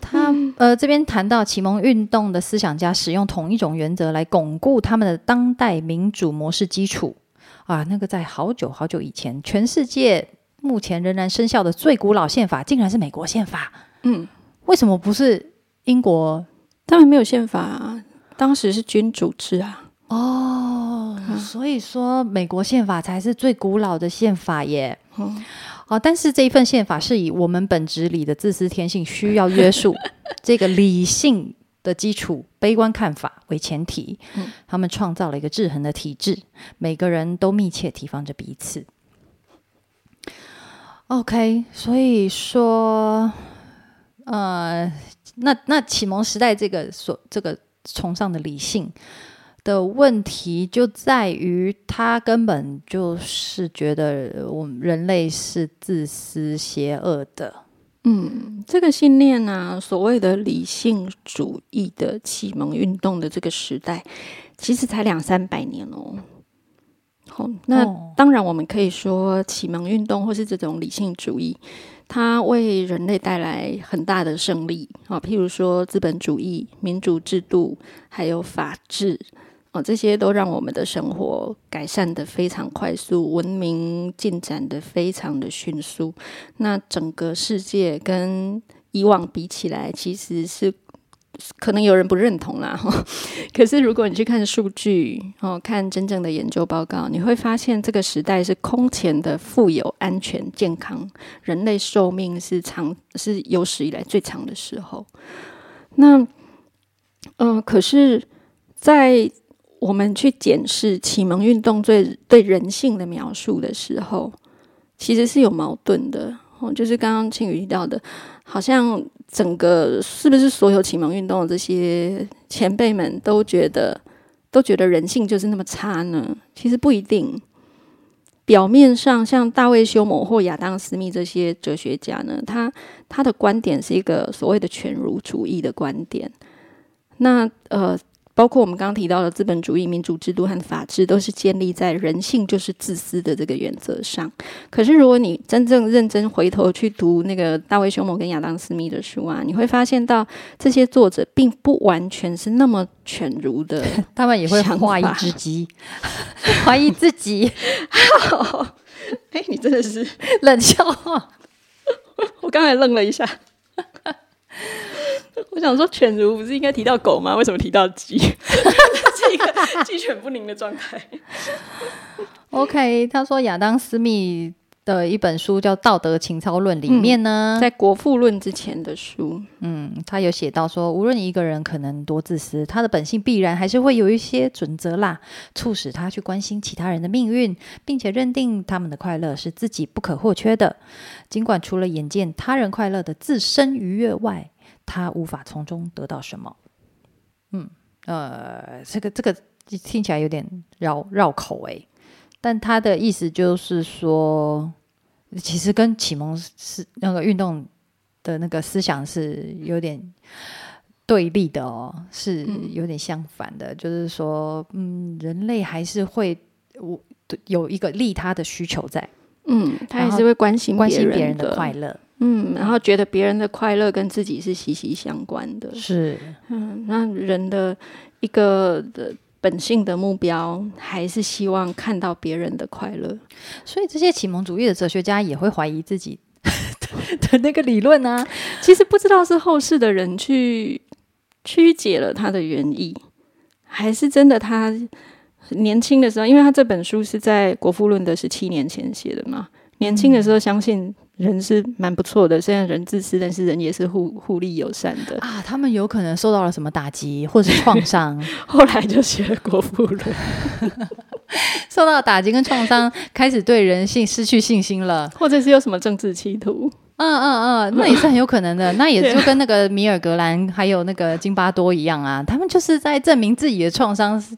他呃，这边谈到启蒙运动的思想家使用同一种原则来巩固他们的当代民主模式基础啊，那个在好久好久以前，全世界目前仍然生效的最古老宪法，竟然是美国宪法。嗯，为什么不是英国？他们没有宪法，啊当时是君主制啊。哦，所以说美国宪法才是最古老的宪法耶。哦，但是这一份宪法是以我们本质里的自私天性需要约束 这个理性的基础、悲观看法为前提，他们创造了一个制衡的体制，每个人都密切提防着彼此。OK，所以说，呃，那那启蒙时代这个所这个崇尚的理性。的问题就在于，他根本就是觉得我们人类是自私邪恶的。嗯，这个信念呢、所谓的理性主义的启蒙运动的这个时代，其实才两三百年哦。好，那哦当然我们可以说启蒙运动或是这种理性主义，它为人类带来很大的胜利啊，譬如说资本主义、民主制度，还有法治。哦，这些都让我们的生活改善的非常快速，文明进展的非常的迅速。那整个世界跟以往比起来，其实是可能有人不认同啦。哈，可是如果你去看数据，哦，看真正的研究报告，你会发现这个时代是空前的富有、安全、健康，人类寿命是长是有史以来最长的时候。那，嗯、可是，在我们去检视启蒙运动对对人性的描述的时候，其实是有矛盾的。哦，就是刚刚庆宇提到的，好像整个是不是所有启蒙运动的这些前辈们都觉得都觉得人性就是那么差呢？其实不一定。表面上，像大卫休谟或亚当斯密这些哲学家呢，他他的观点是一个所谓的全儒主义的观点。那呃，包括我们刚刚提到的资本主义、民主制度和法治，都是建立在人性就是自私的这个原则上。可是，如果你真正认真回头去读那个大卫休谟跟亚当斯密的书啊，你会发现到这些作者并不完全是那么犬儒的。他们也会想怀疑法自己，怀疑自己，哎，你真的是，冷笑话。我刚才愣了一下。我想说，犬儒不是应该提到狗吗？为什么提到鸡？是一个 鸡犬不宁的状态。OK，他说亚当斯密的一本书叫《道德情操论》里面呢，在《国富论》之前的书，嗯，他有写到说，无论一个人可能多自私，他的本性必然还是会有一些准则啦，促使他去关心其他人的命运，并且认定他们的快乐是自己不可或缺的。尽管除了眼见他人快乐的自身愉悦外，他无法从中得到什么。嗯，呃，这个这个听起来有点绕绕口诶，但他的意思就是说，其实跟启蒙是那个运动的那个思想是有点对立的哦，是有点相反的。就是说，嗯，人类还是会我有一个利他的需求在，嗯，他还是会关心关心别人人的快乐。嗯，然后觉得别人的快乐跟自己是息息相关的。是，嗯，那人的一个的本性的目标，还是希望看到别人的快乐。所以这些启蒙主义的哲学家也会怀疑自己 的那个理论啊。其实不知道是后世的人去曲解了他的原意，还是真的他年轻的时候，因为他这本书是在《国富论》的十七年前写的嘛。年轻的时候相信人是蛮不错的，虽然人自私，但是人也是互互利友善的。啊，他们有可能受到了什么打击或者是创伤，后来就学了《国富论》。受到打击跟创伤，开始对人性失去信心了。或者是有什么政治企图。嗯嗯嗯，那也是很有可能的。那也就跟那个米尔格兰还有那个津巴多一样啊，他们就是在证明自己的创伤是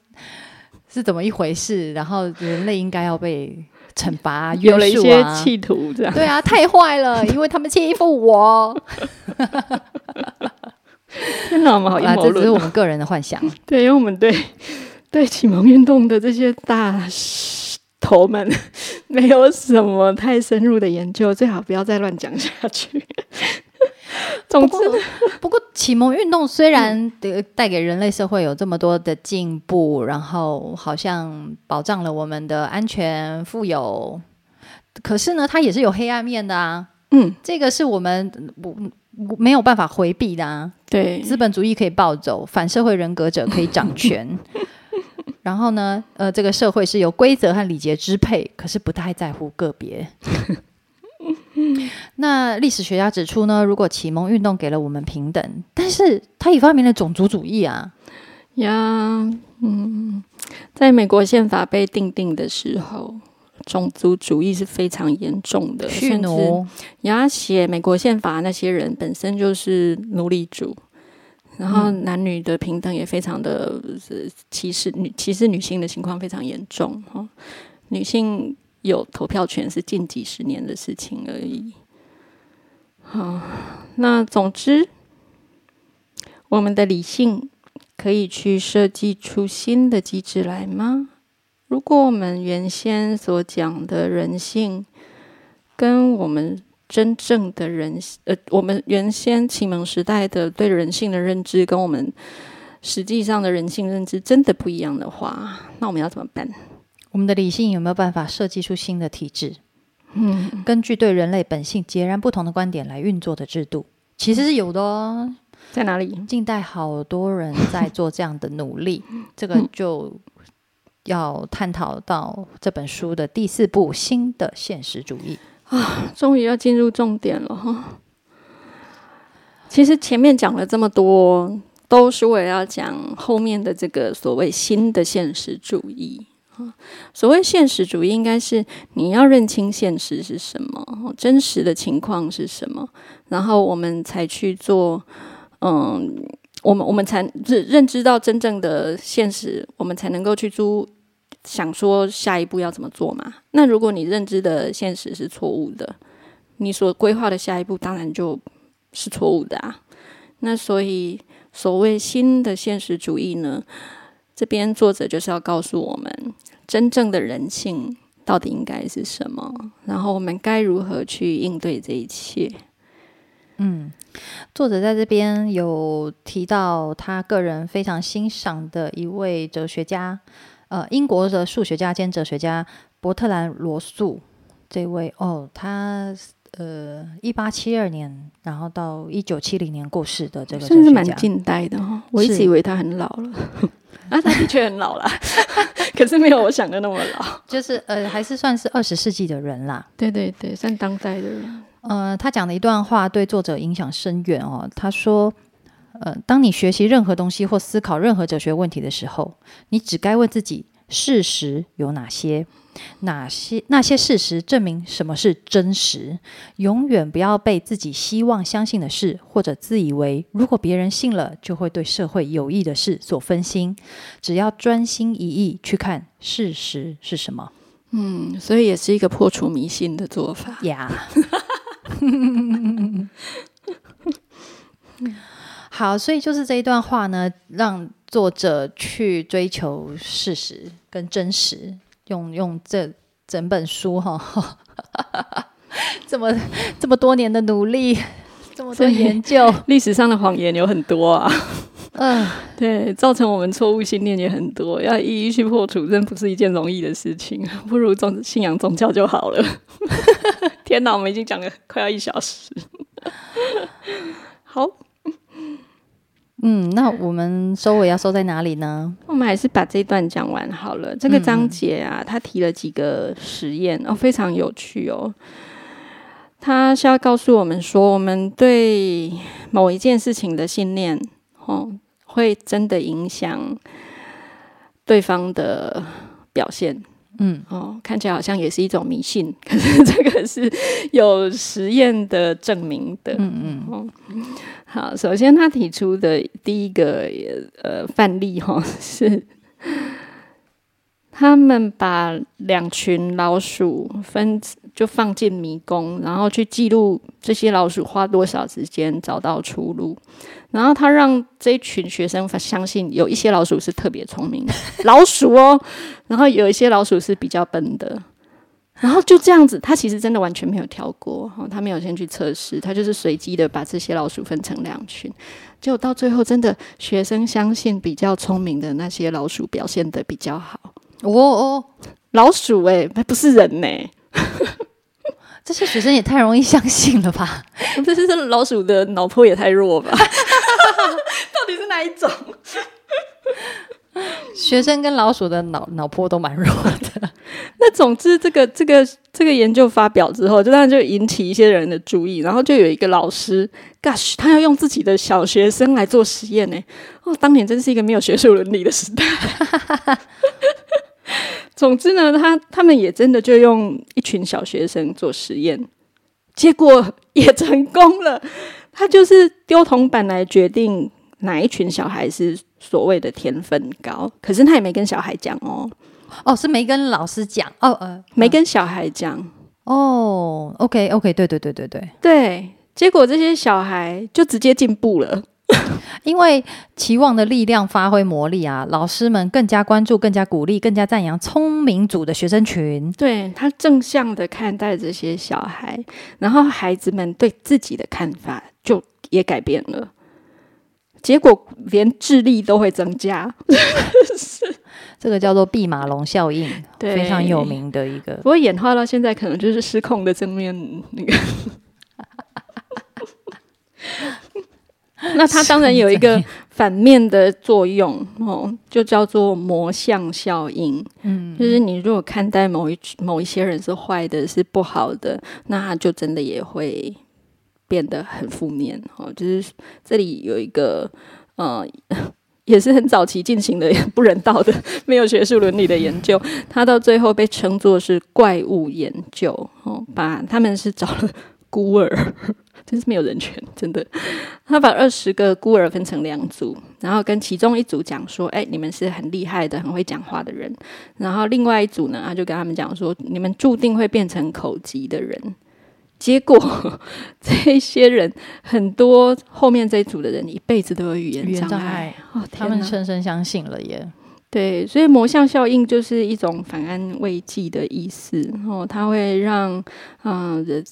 是怎么一回事，然后人类应该要被惩罚、约有了一些。企图，这样对啊，太坏了，因为他们欺负我。天哪，我们好阴啊，谋这只是。我们个人的幻想。对，因为我们对对启蒙运动的这些大头们没有什么太深入的研究，最好不要再乱讲下去。总之，不过，不过启蒙运动虽然呃带给人类社会有这么多的进步，然后好像保障了我们的安全、富有，可是呢，它也是有黑暗面的啊。嗯，这个是我们不没有办法回避的啊。对，资本主义可以暴走，反社会人格者可以掌权。然后呢，呃，这个社会是由规则和礼节支配，可是不太在乎个别。那历史学家指出呢，如果启蒙运动给了我们平等，但是他也发明了种族主义啊。呀，嗯，在美国宪法被定定的时候，种族主义是非常严重的，蓄甚至奴，然后写美国宪法那些人本身就是奴隶主，然后嗯。男女的平等也非常的呃歧视女歧视女性的情况非常严重哈、女性有投票权是近几十年的事情而已。好，那总之，我们的理性可以去设计出新的机制来吗？如果我们原先所讲的人性，跟我们真正的人，呃，我们原先启蒙时代的对人性的认知，跟我们实际上的人性认知真的不一样的话，那我们要怎么办？我们的理性有没有办法设计出新的体制？嗯，根据对人类本性截然不同的观点来运作的制度，其实是有的哦。在哪里？近代好多人在做这样的努力，这个就要探讨到这本书的第四部《新的现实主义》啊，终于要进入重点了哈。其实前面讲了这么多，都是为了要讲后面的这个所谓新的现实主义。所谓现实主义，应该是你要认清现实是什么，真实的情况是什么，然后我们才去做。嗯，我们我们才认认知到真正的现实，我们才能够去租想说下一步要怎么做嘛。那如果你认知的现实是错误的，你所规划的下一步当然就是错误的啊。那所以所谓新的现实主义呢，这边作者就是要告诉我们，真正的人性到底应该是什么，然后我们该如何去应对这一切。嗯，作者在这边有提到他个人非常欣赏的一位哲学家，呃，英国的数学家兼哲学家伯特兰罗素。这位哦，他呃，一八七二年，然后到一九七零年过世的这个，算是蛮近代的哈。我一直以为他很老了，啊，他的确很老了，可是没有我想的那么老，就是呃，还是算是二十世纪的人啦。对对对，算当代的人。呃，他讲的一段话对作者影响深远哦。他说：“呃，当你学习任何东西或思考任何哲学问题的时候，你只该问自己：事实有哪些？哪些那些事实证明什么是真实？永远不要被自己希望相信的事，或者自以为如果别人信了就会对社会有益的事所分心。只要专心一意去看事实是什么。嗯，所以也是一个破除迷信的做法呀。” 好，所以就是这一段话呢，让作者去追求事实跟真实，用用这整本书哈，这么这么多年的努力，这么多研究，历史上的谎言有很多啊。嗯，对，造成我们错误信念也很多，要一一去破除，真不是一件容易的事情。不如宗信仰宗教就好了。天哪，我们已经讲了快要一小时。好，嗯，那我们收尾要收在哪里呢？我们还是把这一段讲完好了。这个章节啊，他提了几个实验哦，非常有趣哦。他是要告诉我们说，我们对某一件事情的信念，哦。会真的影响对方的表现，嗯，哦，看起来好像也是一种迷信，可是这个是有实验的证明的，嗯嗯，哦，好，首先他提出的第一个呃范例哈 是，他们把两群老鼠分就放进迷宫，然后去记录这些老鼠花多少时间找到出路。然后他让这群学生相信有一些老鼠是特别聪明的 老鼠哦，然后有一些老鼠是比较笨的，然后就这样子，他其实真的完全没有挑过，他没有先去测试，他就是随机的把这些老鼠分成两群，结果到最后真的学生相信比较聪明的那些老鼠表现的比较好。哦哦，老鼠哎，不是人呢。这些学生也太容易相信了吧？这是老鼠的脑波也太弱吧？到底是哪一种？学生跟老鼠的脑脑波都蛮弱的。那总之，这个这个这个研究发表之后，就当然就引起一些人的注意。然后就有一个老师，Gosh，他要用自己的小学生来做实验呢。哦，当年真是一个没有学术伦理的时代。总之呢，他他们也真的就用一群小学生做实验，结果也成功了。他就是丢铜板来决定哪一群小孩是所谓的天分高，可是他也没跟小孩讲哦，哦，是没跟老师讲，哦呃，没跟小孩讲。哦，OK OK，对对对对对。对，结果这些小孩就直接进步了。因为期望的力量发挥魔力啊，老师们更加关注、更加鼓励、更加赞扬聪明组的学生群。对他正向的看待这些小孩，然后孩子们对自己的看法就也改变了，结果连智力都会增加。这个叫做毕马龙效应，非常有名的一个不。过演化到现在，可能就是失控的正面那个。那它当然有一个反面的作用哦，就叫做魔像效应。嗯，就是你如果看待某一某一些人是坏的、是不好的，那他就真的也会变得很负面。哦，就是这里有一个呃。也是很早期进行的不人道的、没有学术伦理的研究，他到最后被称作是怪物研究。哦，把他们是找了孤儿，真是没有人权，真的。他把二十个孤儿分成两组，然后跟其中一组讲说：“哎，你们是很厉害的、很会讲话的人。”然后另外一组呢，他就跟他们讲说：“你们注定会变成口疾的人。”结果，这些人很多，后面这一组的人一辈子都有语言障碍，哦，他们深深相信了耶。对，所以魔像效应就是一种反安慰剂的意思，然后它会让嗯人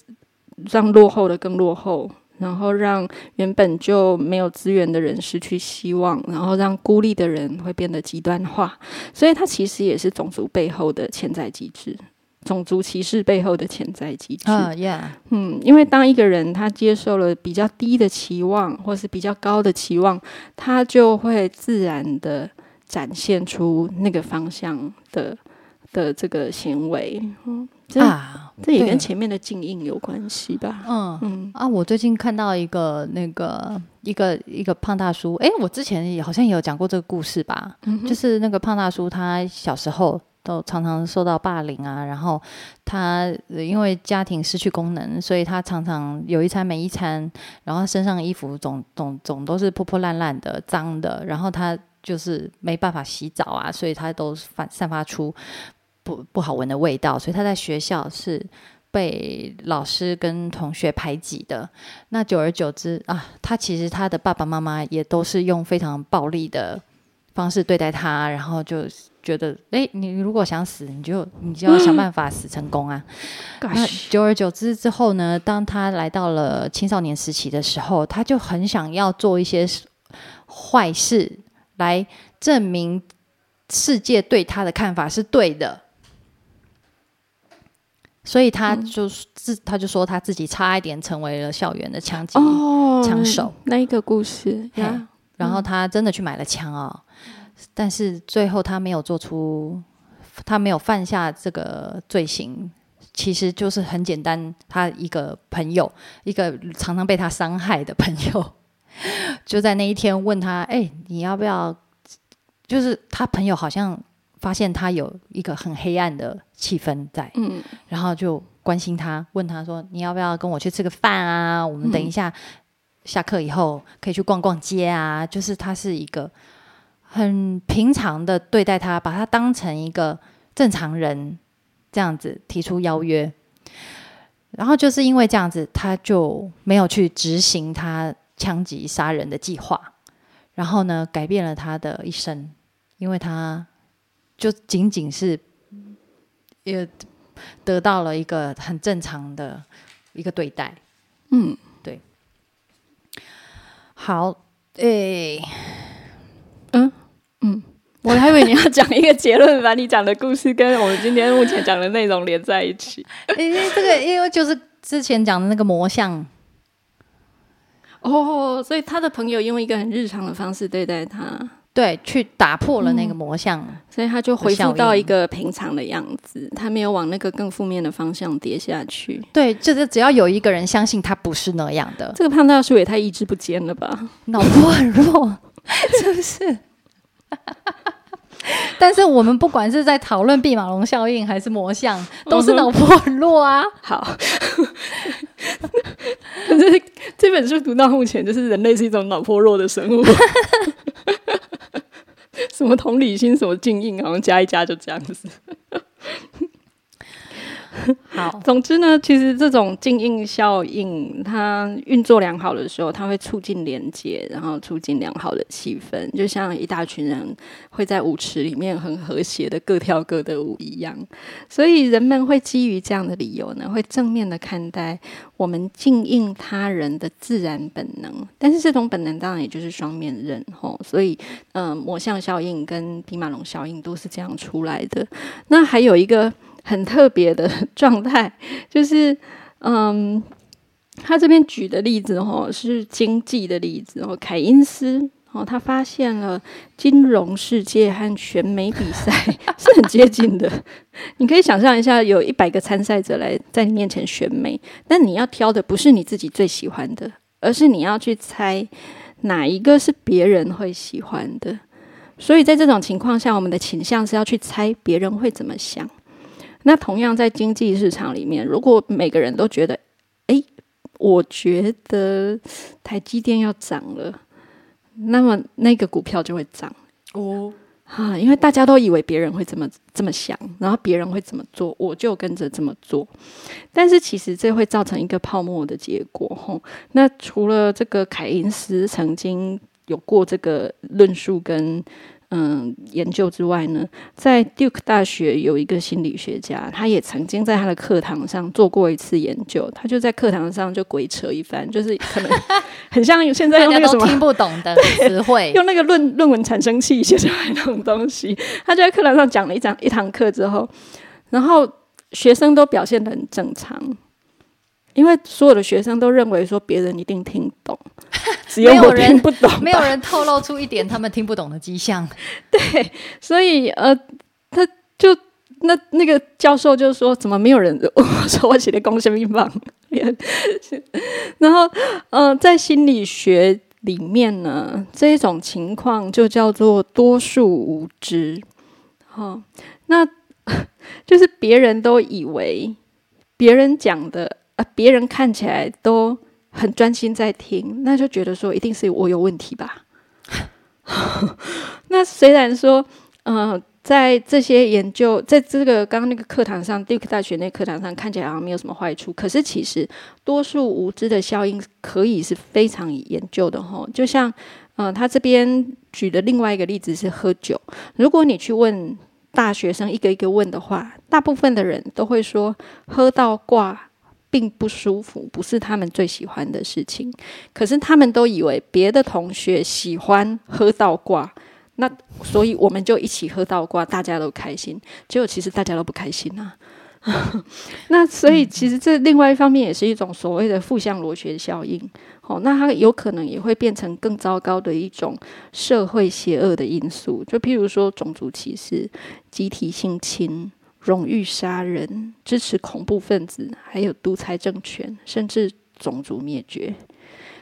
让落后的更落后，然后让原本就没有资源的人失去希望，然后让孤立的人会变得极端化，所以它其实也是种族背后的潜在机制。种族歧视背后的潜在机制啊，Yeah，嗯，因为当一个人他接受了比较低的期望，或是比较高的期望，他就会自然的展现出那个方向的的这个行为。嗯，啊，这也跟前面的静音有关系吧？嗯嗯啊，我最近看到一个那个一个一个胖大叔，诶，我之前也好像也有讲过这个故事吧？就是那个胖大叔他小时候。都常常受到霸凌啊，然后他因为家庭失去功能，所以他常常有一餐没一餐，然后身上衣服总总总都是破破烂烂的、脏的，然后他就是没办法洗澡啊，所以他都发散发出不不好闻的味道，所以他在学校是被老师跟同学排挤的。那久而久之啊，他其实他的爸爸妈妈也都是用非常暴力的方式对待他，然后就。觉得哎，你如果想死，你就你就要想办法死成功啊！那久而久之之后呢，当他来到了青少年时期的时候，他就很想要做一些坏事来证明世界对他的看法是对的，所以他就自他就说他自己差一点成为了校园的枪击枪手那一个故事呀。然后他真的去买了枪哦。但是最后他没有做出，他没有犯下这个罪行，其实就是很简单，他一个朋友，一个常常被他伤害的朋友，就在那一天问他：“哎，你要不要？”就是他朋友好像发现他有一个很黑暗的气氛在，嗯，然后就关心他，问他说：“你要不要跟我去吃个饭啊？我们等一下下课以后可以去逛逛街啊。”就是他是一个。很平常的对待他，把他当成一个正常人，这样子提出邀约，然后就是因为这样子，他就没有去执行他枪击杀人的计划，然后呢，改变了他的一生，因为他就仅仅是也得到了一个很正常的一个对待。嗯，对，好，诶。嗯，我还以为你要讲一个结论，把你讲的故事跟我们今天目前讲的内容连在一起。因为这个，因为就是之前讲的那个魔像。哦，所以他的朋友用一个很日常的方式对待他，对，去打破了那个魔像，所以他就恢复到一个平常的样子，他没有往那个更负面的方向跌下去。对，就是只要有一个人相信他不是那样的，这个胖大叔也太意志不坚了吧，脑波很弱，是不是？但是我们不管是在讨论毕马龙效应还是魔像，都是脑波很弱啊。好，这这本书读到目前，就是人类是一种脑波弱的生物。什么同理心，什么静应，好像加一加就这样子。好，总之呢，其实这种静应效应，它运作良好的时候，它会促进连接，然后促进良好的气氛，就像一大群人会在舞池里面很和谐的各跳各的舞一样。所以人们会基于这样的理由呢，会正面的看待我们静应他人的自然本能。但是这种本能当然也就是双面刃吼，所以嗯，魔像效应跟比马龙效应都是这样出来的。那还有一个。很特别的状态，就是嗯，他这边举的例子哦，是经济的例子哦。凯因斯哦，他发现了金融世界和选美比赛 是很接近的。你可以想象一下，有一百个参赛者来在你面前选美，但你要挑的不是你自己最喜欢的，而是你要去猜哪一个是别人会喜欢的。所以在这种情况下，我们的倾向是要去猜别人会怎么想。那同样在经济市场里面，如果每个人都觉得，哎，我觉得台积电要涨了，那么那个股票就会涨哦，哈，因为大家都以为别人会这么这么想，然后别人会怎么做，我就跟着这么做。但是其实这会造成一个泡沫的结果，吼。那除了这个凯因斯曾经有过这个论述跟。嗯，研究之外呢，在 Duke 大学有一个心理学家，他也曾经在他的课堂上做过一次研究。他就在课堂上就鬼扯一番，就是可能 很像现在用那个什么听不懂的 词汇，用那个论论文产生器写出来那种东西。他就在课堂上讲了一讲一堂课之后，然后学生都表现的很正常，因为所有的学生都认为说别人一定听懂。只有我听不懂，没有人透露出一点他们听不懂的迹象。对，所以呃，他就那那个教授就说：“怎么没有人我说我写的公信棒？” 然后呃，在心理学里面呢，这一种情况就叫做多数无知。好，那就是别人都以为别人讲的，别人看起来都。很专心在听，那就觉得说一定是我有问题吧。那虽然说，嗯，在这些研究，在这个刚刚那个课堂上，Duke 大学那课堂上看起来好像没有什么坏处，可是其实多数无知的效应可以是非常研究的哈。就像，嗯，他这边举的另外一个例子是喝酒，如果你去问大学生一个一个问的话，大部分的人都会说喝到挂。并不舒服，不是他们最喜欢的事情。可是他们都以为别的同学喜欢喝倒挂，那所以我们就一起喝倒挂，大家都开心。结果其实大家都不开心啊。那所以其实这另外一方面也是一种所谓的负向螺旋效应。哦，那它有可能也会变成更糟糕的一种社会邪恶的因素，就譬如说种族歧视、集体性侵。荣誉杀人、支持恐怖分子，还有独裁政权，甚至种族灭绝。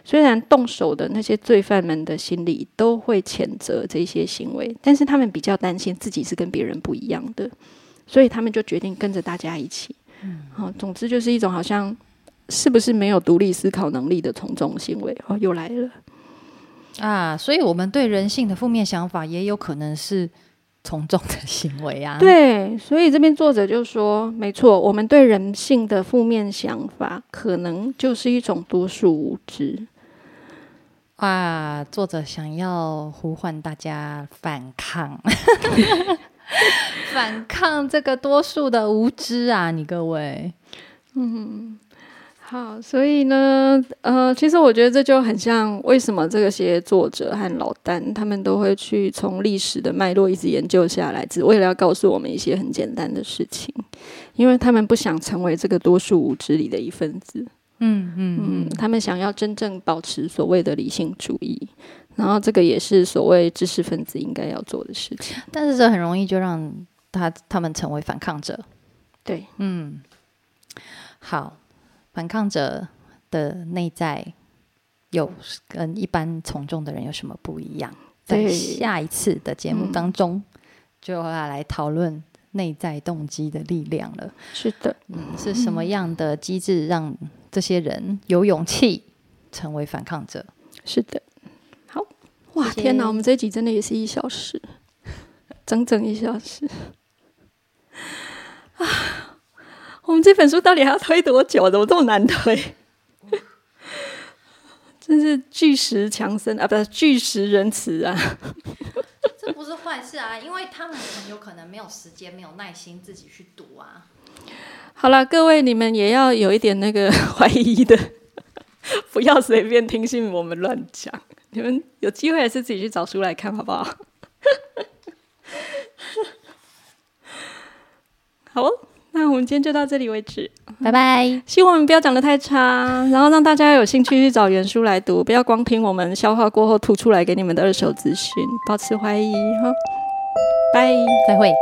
虽然动手的那些罪犯们的心里都会谴责这些行为，但是他们比较担心自己是跟别人不一样的，所以他们就决定跟着大家一起。嗯，好，总之就是一种好像是不是没有独立思考能力的从众行为。哦，又来了啊！所以我们对人性的负面想法也有可能是。从众的行为啊，对，所以这边作者就说，没错，我们对人性的负面想法，可能就是一种多数无知。啊，作者想要呼唤大家反抗，反抗这个多数的无知啊！你各位，嗯。好，所以呢，呃，其实我觉得这就很像为什么这些作者和老丹他们都会去从历史的脉络一直研究下来，只为了要告诉我们一些很简单的事情，因为他们不想成为这个多数无知里的一份子。嗯嗯嗯，他们想要真正保持所谓的理性主义，然后这个也是所谓知识分子应该要做的事情。但是这很容易就让他他们成为反抗者。对，嗯，好。反抗者的内在有跟一般从众的人有什么不一样？在下一次的节目当中，就要来讨论内在动机的力量了。是的，嗯，是什么样的机制让这些人有勇气成为反抗者？是的，好哇！天哪，我们这集真的也是一小时，整整一小时 啊！我们这本书到底还要推多久？怎么这么难推？真是巨石强森啊，不是巨石仁慈啊！这不是坏事啊，因为他们很有可能没有时间、没有耐心自己去读啊。好了，各位你们也要有一点那个 怀疑的，不要随便听信我们乱讲。你们有机会还是自己去找书来看，好不好？好哦，那我们今天就到这里为止。拜拜。希望我们不要讲的太差，然后让大家有兴趣去找原书来读，不要光听我们消化过后吐出来给你们的二手资讯，保持怀疑哈。拜，再会。